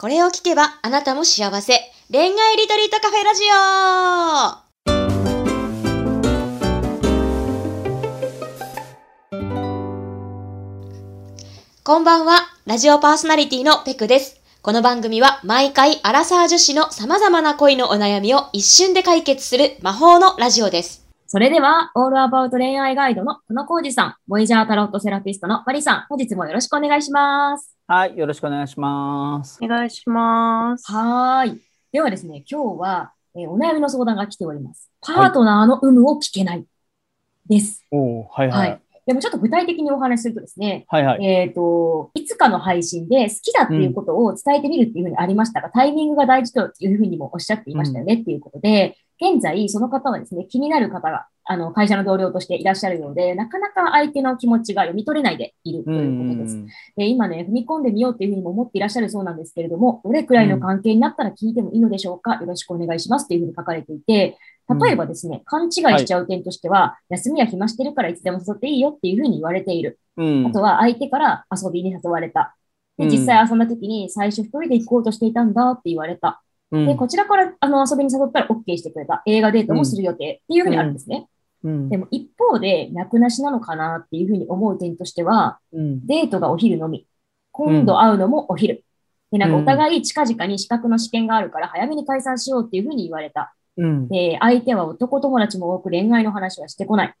これを聞けばあなたも幸せ。恋愛リトリートカフェラジオこんばんは、ラジオパーソナリティのペクです。この番組は毎回アラサー女子の様々な恋のお悩みを一瞬で解決する魔法のラジオです。それでは、オールアバウト恋愛ガイドのこのコージさん、ボイジャータロットセラピストのマリさん、本日もよろしくお願いします。はい、よろしくお願いします。お願いします。はい。ではですね、今日は、えー、お悩みの相談が来ております。パートナーの有無を聞けないです。はい、おはい、はい、はい。でもちょっと具体的にお話しするとですね、はいはい。えっ、ー、と、いつかの配信で好きだっていうことを伝えてみるっていうふうにありましたが、うん、タイミングが大事というふうにもおっしゃっていましたよねっていうことで、現在、その方はですね、気になる方が、あの、会社の同僚としていらっしゃるようで、なかなか相手の気持ちが読み取れないでいるということです。で今ね、踏み込んでみようっていうふうにも思っていらっしゃるそうなんですけれども、どれくらいの関係になったら聞いてもいいのでしょうか、よろしくお願いしますっていうふうに書かれていて、例えばですね、勘違いしちゃう点としては、はい、休みは暇してるからいつでも誘っていいよっていうふうに言われている。うん、あとは相手から遊びに誘われた。で、実際遊んだ時に最初一人で行こうとしていたんだって言われた。で、こちらからあの遊びに誘ったら OK してくれた。映画デートもする予定っていうふうにあるんですね。うん、でも一方で、楽なしなのかなっていうふうに思う点としては、うん、デートがお昼のみ。今度会うのもお昼。で、なんかお互い近々に資格の試験があるから早めに解散しようっていうふうに言われた。うん、で、相手は男友達も多く恋愛の話はしてこない。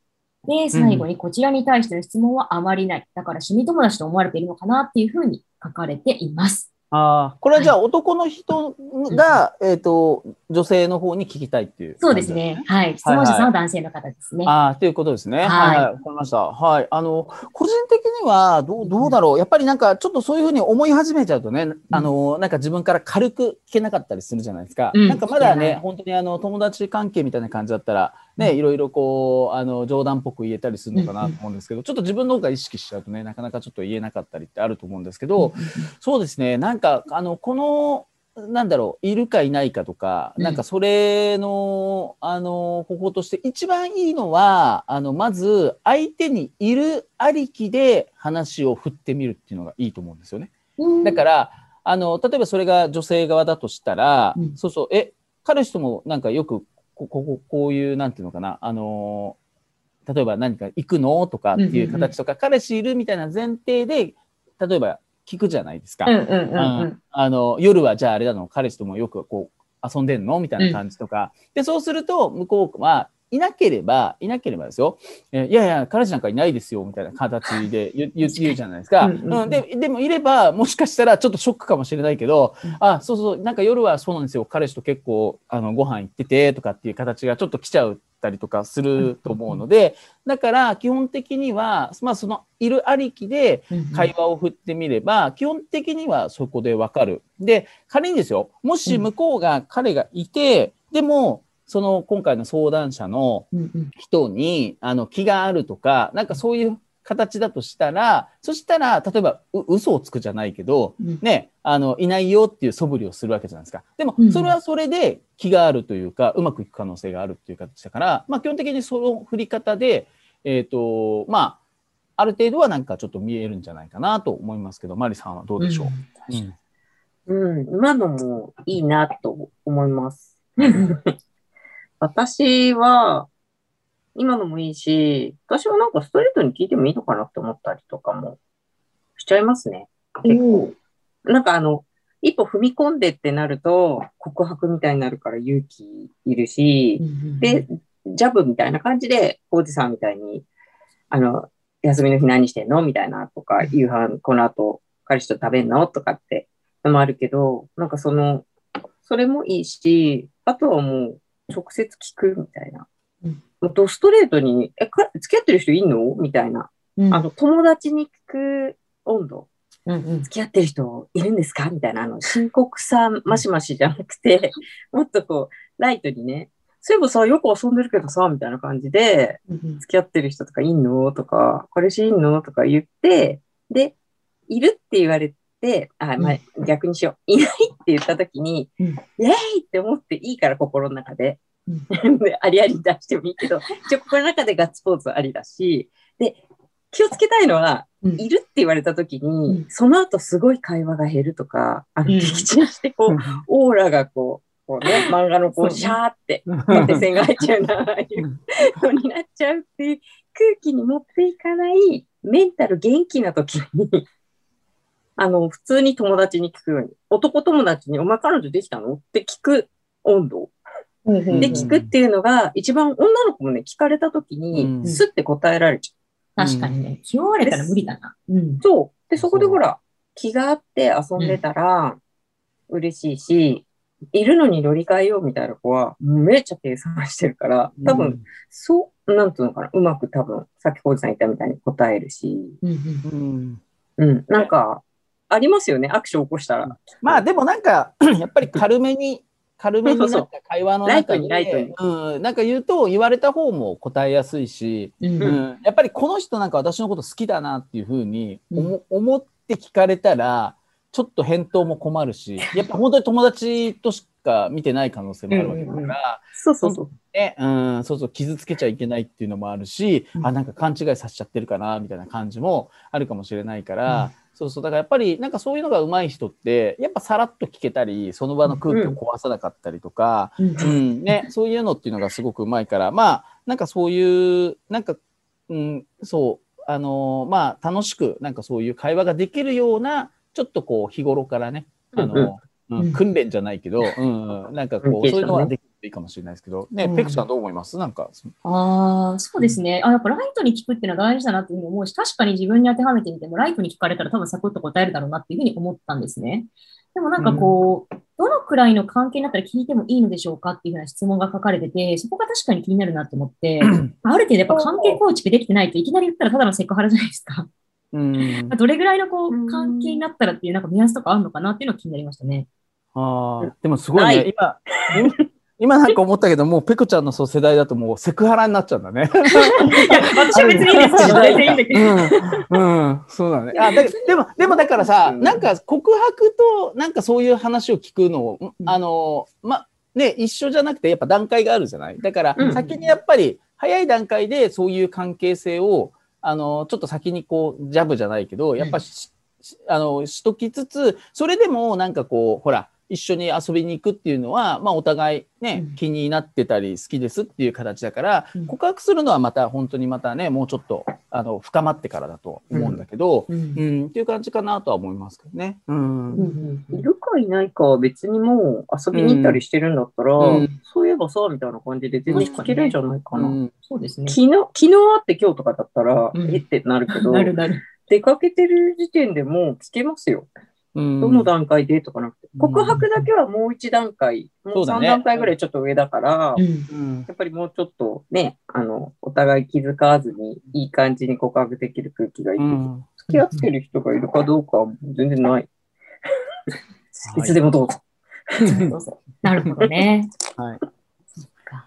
で、最後にこちらに対しての質問はあまりない。だから趣味友達と思われているのかなっていうふうに書かれています。ああ、これはじゃあ男の人が、はい、えっ、ー、と、女性の方に聞きたいっていう、そうですね。はい。質問者さんは男性の方ですね。はいはい、ああ、ということですね。はい。はい、わ、かりました。はい。あの、個人的には、どう、どうだろう。やっぱりなんか、ちょっとそういうふうに思い始めちゃうとね、うん、あの、なんか自分から軽く聞けなかったりするじゃないですか。うん、なんかまだね、本当にあの、友達関係みたいな感じだったら、ね、いろいろこう、あの、冗談っぽく言えたりするのかなと思うんですけど、ちょっと自分の方が意識しちゃうとね、なかなかちょっと言えなかったりってあると思うんですけど、そうですね、なんか、あの、この、なんだろう、いるかいないかとか、なんかそれの、あの、方法として一番いいのは、あの、まず相手にいるありきで話を振ってみるっていうのがいいと思うんですよね。だから、あの、例えばそれが女性側だとしたら、うん、そうそう、え、彼氏ともなんかよくこここういうなんていうのかな。あの例えば何か行くのとかっていう形とか、彼氏いるみたいな前提で例えば聞くじゃないですか。あの夜はじゃああれだの？彼氏ともよくこう遊んでんの？みたいな感じとか、うん、でそうすると向こうはいなければ、いなければですよ。えいやいや、彼氏なんかいないですよ、みたいな形で言 言うじゃないですか。うん、ででもいれば、もしかしたらちょっとショックかもしれないけど、うん、あ、そうそう、なんか夜はそうなんですよ。彼氏と結構、あの、ご飯行ってて、とかっていう形がちょっと来ちゃうたりとかすると思うので、だから基本的には、まあそのいるありきで会話を振ってみれば、基本的にはそこでわかる。で、仮にですよ、もし向こうが彼がいて、でもその今回の相談者の人に、あの気があるとか、なんかそういう形だとしたら、そしたら、例えば、う嘘をつくじゃないけど、ね、あの、いないよっていう素振りをするわけじゃないですか。でも、それはそれで気があるというか、うまくいく可能性があるっていう形だから、まあ、基本的にその振り方で、えっ、ー、と、まあ、ある程度はなんかちょっと見えるんじゃないかなと思いますけど、マリさんはどうでしょう、うん、うん、今のもいいなと思います。私は、今のもいいし、私はなんかストレートに聞いてもいいのかなって思ったりとかもしちゃいますね。結構。なんかあの、一歩踏み込んでってなると告白みたいになるから勇気いるし、で、ジャブみたいな感じで、コージさんみたいに、あの、休みの日何してんのみたいなとか、夕飯この後彼氏と食べんのとかってのもあるけど、なんかその、それもいいし、あとはもう、直接聞くみたいな。うん、ドストレートに、え、か付き合ってる人いんの？みたいな。うん、あの、友達に聞く温度。うんうん、付き合ってる人いるんですか？みたいな、あの、深刻さ、マシマシじゃなくて、もっとこう、ライトにね、そういえばさ、よく遊んでるけどさ、みたいな感じで、付き合ってる人とかいんの？とか、彼氏いんの？とか言って、で、いる？って言われて、あ、まあ、逆にしよう。いないって言った時に、うん、イェーイって思っていいから、心の中 で。ありあり出してもいいけど、一応心の中でガッツポーズありだし、で、気をつけたいのは、うん。いるって言われた時に、うん。その後すごい会話が減るとか、あの、うん。撃沈してこう、オーラがこう、こうね、漫画のこう、シャーって、縦線が入っちゃうな、ああいうのになっちゃうっていう空気に持っていかない、メンタル元気な時に、あの、普通に友達に聞くように、男友達に、お前彼女できたの？って聞く温度。でで、聞くっていうのが、一番女の子もね、聞かれた時うに、んスッて答えられちゃう。確かにね。気負われたら無理だな。うん。そう。で、そこでほら、気があって遊んでたら、嬉しいし、いるのに乗り換えようみたいな子は、めっちゃ計算してるから、多分、そう、なんていうのかな、うまく多分、さっきコージさん言ったみたいに答えるし、うんうんうん、なんか、ありますよね、アクション起こしたら。まあでもなんか、やっぱり軽めに、軽めになった会話の中で、うん、なんか言うと言われた方も答えやすいし、うん。ううん。ん、やっぱりこの人なんか私のこと好きだなっていうふうに思,、思って聞かれたら、ちょっと返答も困るし、やっぱ本当に友達としか見てない可能性もあるわけだから、そうそうそう。ね、うん、そうそう、傷つけちゃいけないっていうのもあるし、うん。あ、なんか勘違いさせちゃってるかな、みたいな感じもあるかもしれないから、そうそう、だからやっぱりなんかそういうのが上手い人って、やっぱさらっと聞けたり、その場の空気を壊さなかったりとか、うん。うん、ね、そういうのっていうのがすごく上手いから、まあ、なんかそういう、なんか、うん、そう、あのーまあ、楽しく、なんかそういう会話ができるような、ちょっとこう、日頃からね、あの、うん訓練じゃないけど、うん、なんかこう、そういうのはできいいかもしれないですけど、ね、うん。ペクさんどう思います？なんか、ああ、そうですね。あ、やっぱライトに聞くっていうのは大事だなっていう。ふうに思うし、確かに自分に当てはめてみても、ライトに聞かれたら多分サクッと答えるだろうなっていうふうに思ったんですね。でもなんかこう、どのくらいの関係になったら聞いてもいいのでしょうかっていうふうな質問が書かれてて、そこが確かに気になるなと思って、ある程度やっぱ関係構築できてないといきなり言ったらただのセクハラじゃないですか。うん。どれぐらいのこううん。関係になったらっていうなんか目安とかあるのかなっていうのが気になりましたね。ああ、でもすごいね、今、今今なんか思ったけど、もうペクちゃんのそう世代だともうセクハラになっちゃうんだね。いや、私は別にいいんですけど、全然いいんだけど。うん、うん、そうだね。あだでも、でもだからさ、うん。なんか告白と、なんかそういう話を聞くのを、うん。あの、ま、ね、一緒じゃなくて、やっぱ段階があるじゃない？だからう、ん。先にやっぱり、早い段階でそういう関係性を、あの、ちょっと先にこう、ジャブじゃないけど、やっぱし、しあの、しときつつ、それでもなんかこう、ほら、一緒に遊びに行くっていうのは、まあお互いね、うん気になってたり好きですっていう形だから、うん告白するのはまた本当にまたね、もうちょっと、あの、深まってからだと思うんだけど、うんうん、っていう感じかなとは思いますけどね。いるかいないかは別にもう遊びに行ったりしてるんだったら、うんそういえばさ、みたいな感じで全然聞けるんじゃないかな。うんそうですね。昨日、昨日会って今日とかだったら、うんえ？ってなるけど、なるなる。出かけてる時点でもう聞けますよ。うんどの段階でとかなくて。うん告白だけはもう一段階、もそううだね三段階ぐらいちょっと上だから、やっぱりもうちょっとね、あの、お互い気づかわずにいい感じに告白できる空気がいい。うん付き合ってる人がいるかどうかは全然ない。いつでもどうぞ。なるほどね。はい。そっか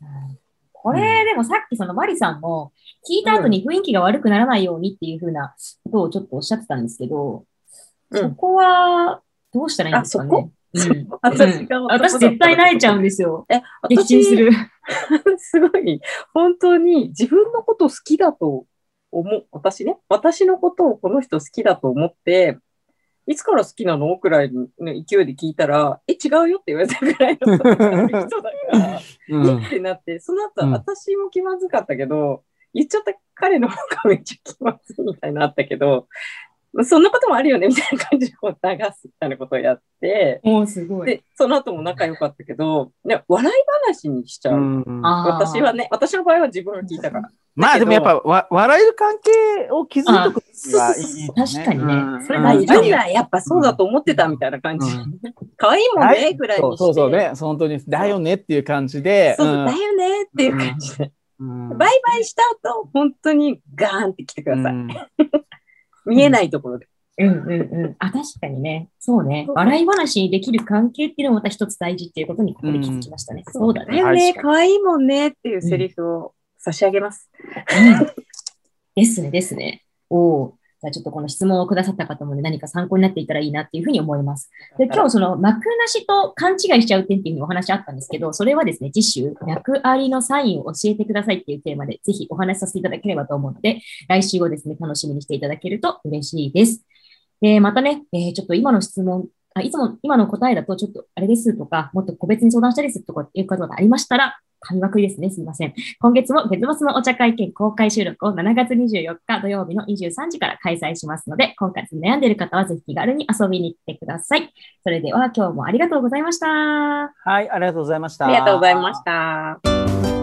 うんこれ、でもさっきそのマリさんも、聞いた後に雰囲気が悪くならないようにっていうふうなことをちょっとおっしゃってたんですけど、うんそこはどうしたらいいんですかね？うん。うん。私絶対泣いちゃうんですよ。え、撃沈する。すごい、本当に自分のこと好きだと思う、私ね、私のことをこの人好きだと思って、いつから好きなの？くらいの勢いで聞いたら、え、違うよって言われたぐらいの人だから、うん。えってなって、その後、うん。私も気まずかったけど、言っちゃった彼の方がめっちゃ気まずいみたいなのあったけど、まあそんなこともあるよねみたいな感じでこう流すみたいなことをやって、もうすごい。で、その後も仲良かったけど、ね、笑い話にしちゃう。うん私はね、私の場合は自分が聞いたから。まあでもやっぱわ笑える関係を築くのがいいよね。確かにねうんそれあ、大事いるんだ、やっぱそうだと思ってたみたいな感じう。可愛いもんね、ぐらいにして。そうそうそうね。本当に、だよねっていう感じで。そうそううんだよねっていう感じで。うんバイバイした後、本当にガーンって来てください。うん見えないところで。うんうんうん。あ、確かにね。そうね。笑い話にできる関係っていうのもまた一つ大事っていうことにここで気づきましたね。そうだね。ね、可愛いもんねっていうセリフを差し上げます。うんですね、ですね。おお。じゃあちょっとこの質問をくださった方もね、何か参考になっていたらいいなっていうふうに思います。で、今日その幕なしと勘違いしちゃう点っていうふうにお話あったんですけど、それはですね、次週、脈ありのサインを教えてくださいっていうテーマで、ぜひお話しさせていただければと思うので、来週をですね、楽しみにしていただけると嬉しいです。で、またね、えー、ちょっと今の質問、あいつも今の答えだとちょっとあれですとか、もっと個別に相談したいですとかっていうことがありましたら、紙枠ですね。すみません。今月も月末のお茶会見公開収録を7月24日土曜日の23時から開催しますので、今回悩んでいる方はぜひ気軽に遊びに来てください。それでは今日もありがとうございました。はい、ありがとうございました。ありがとうございました。